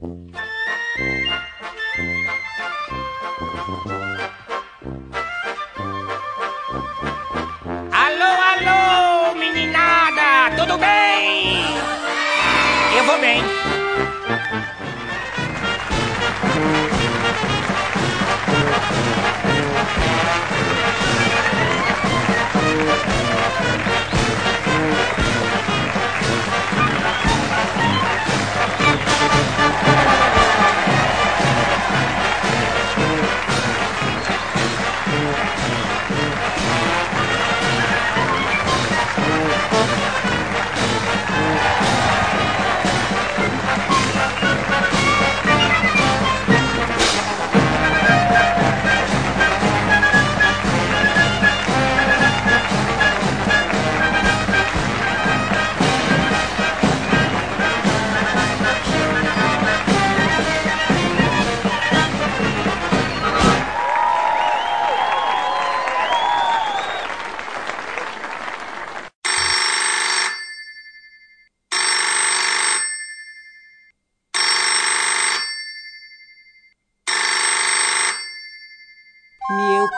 Alô, alô, meninada, tudo bem? Eu vou bem.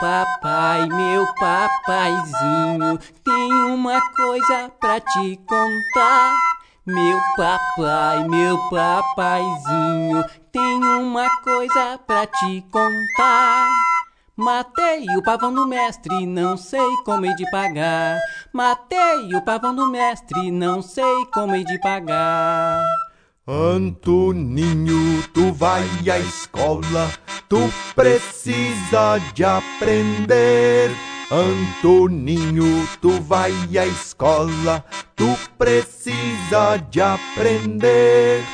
Papai, meu papaizinho, tem uma coisa pra te contar. Meu papai, meu papaizinho, tem uma coisa pra te contar. Matei o pavão do mestre, não sei como hei de pagar. Matei o pavão do mestre, não sei como hei de pagar. Antoninho, tu vai à escola, tu precisa de aprender. Antoninho, tu vai à escola, tu precisa de aprender.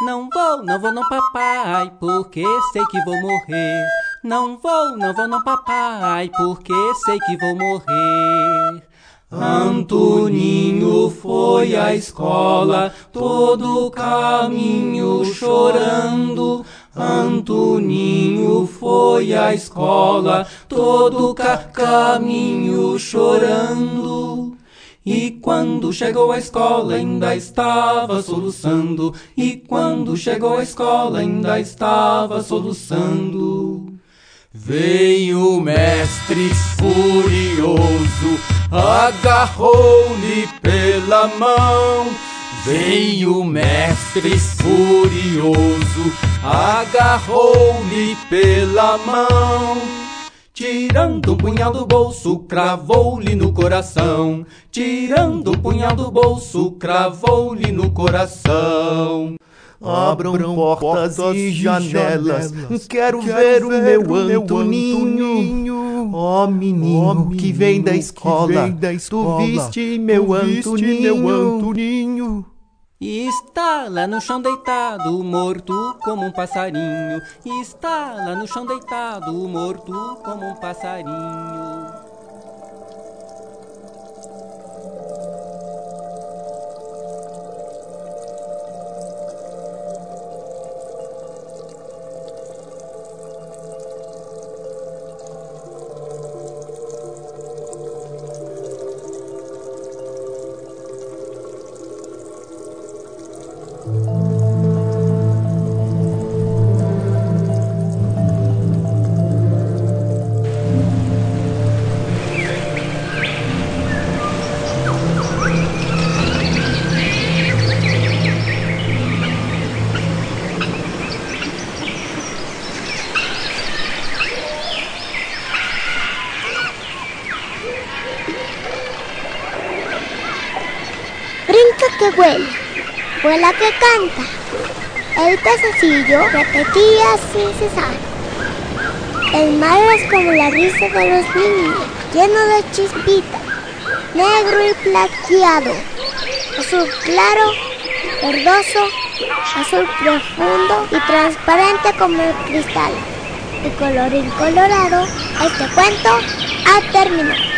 Não vou, não vou não papai, porque sei que vou morrer. Não vou, não vou não papai, porque sei que vou morrer. Antoninho foi à escola, todo o caminho chorando. Antoninho foi à escola, todo caminho chorando. E quando chegou à escola ainda estava soluçando. E quando chegou à escola ainda estava soluçando. Veio o mestre furioso, agarrou-lhe pela mão. Veio o mestre furioso, agarrou-lhe pela mão. Tirando um punhal do bolso, cravou-lhe no coração. Tirando um punhal do bolso, cravou-lhe no coração. Abram portas e janelas, quero ver o meu Antoninho. Ó menino que vem da escola, tu viste meu Antoninho. E está lá no chão deitado, morto como um passarinho. E está lá no chão deitado, morto como um passarinho. Que vuela, vuela que canta. El pececillo repetía sin cesar. El mar es como la risa de los niños, lleno de chispitas, negro y plateado, azul claro, verdoso, azul profundo y transparente como el cristal. Y colorín colorado, este cuento ha terminado.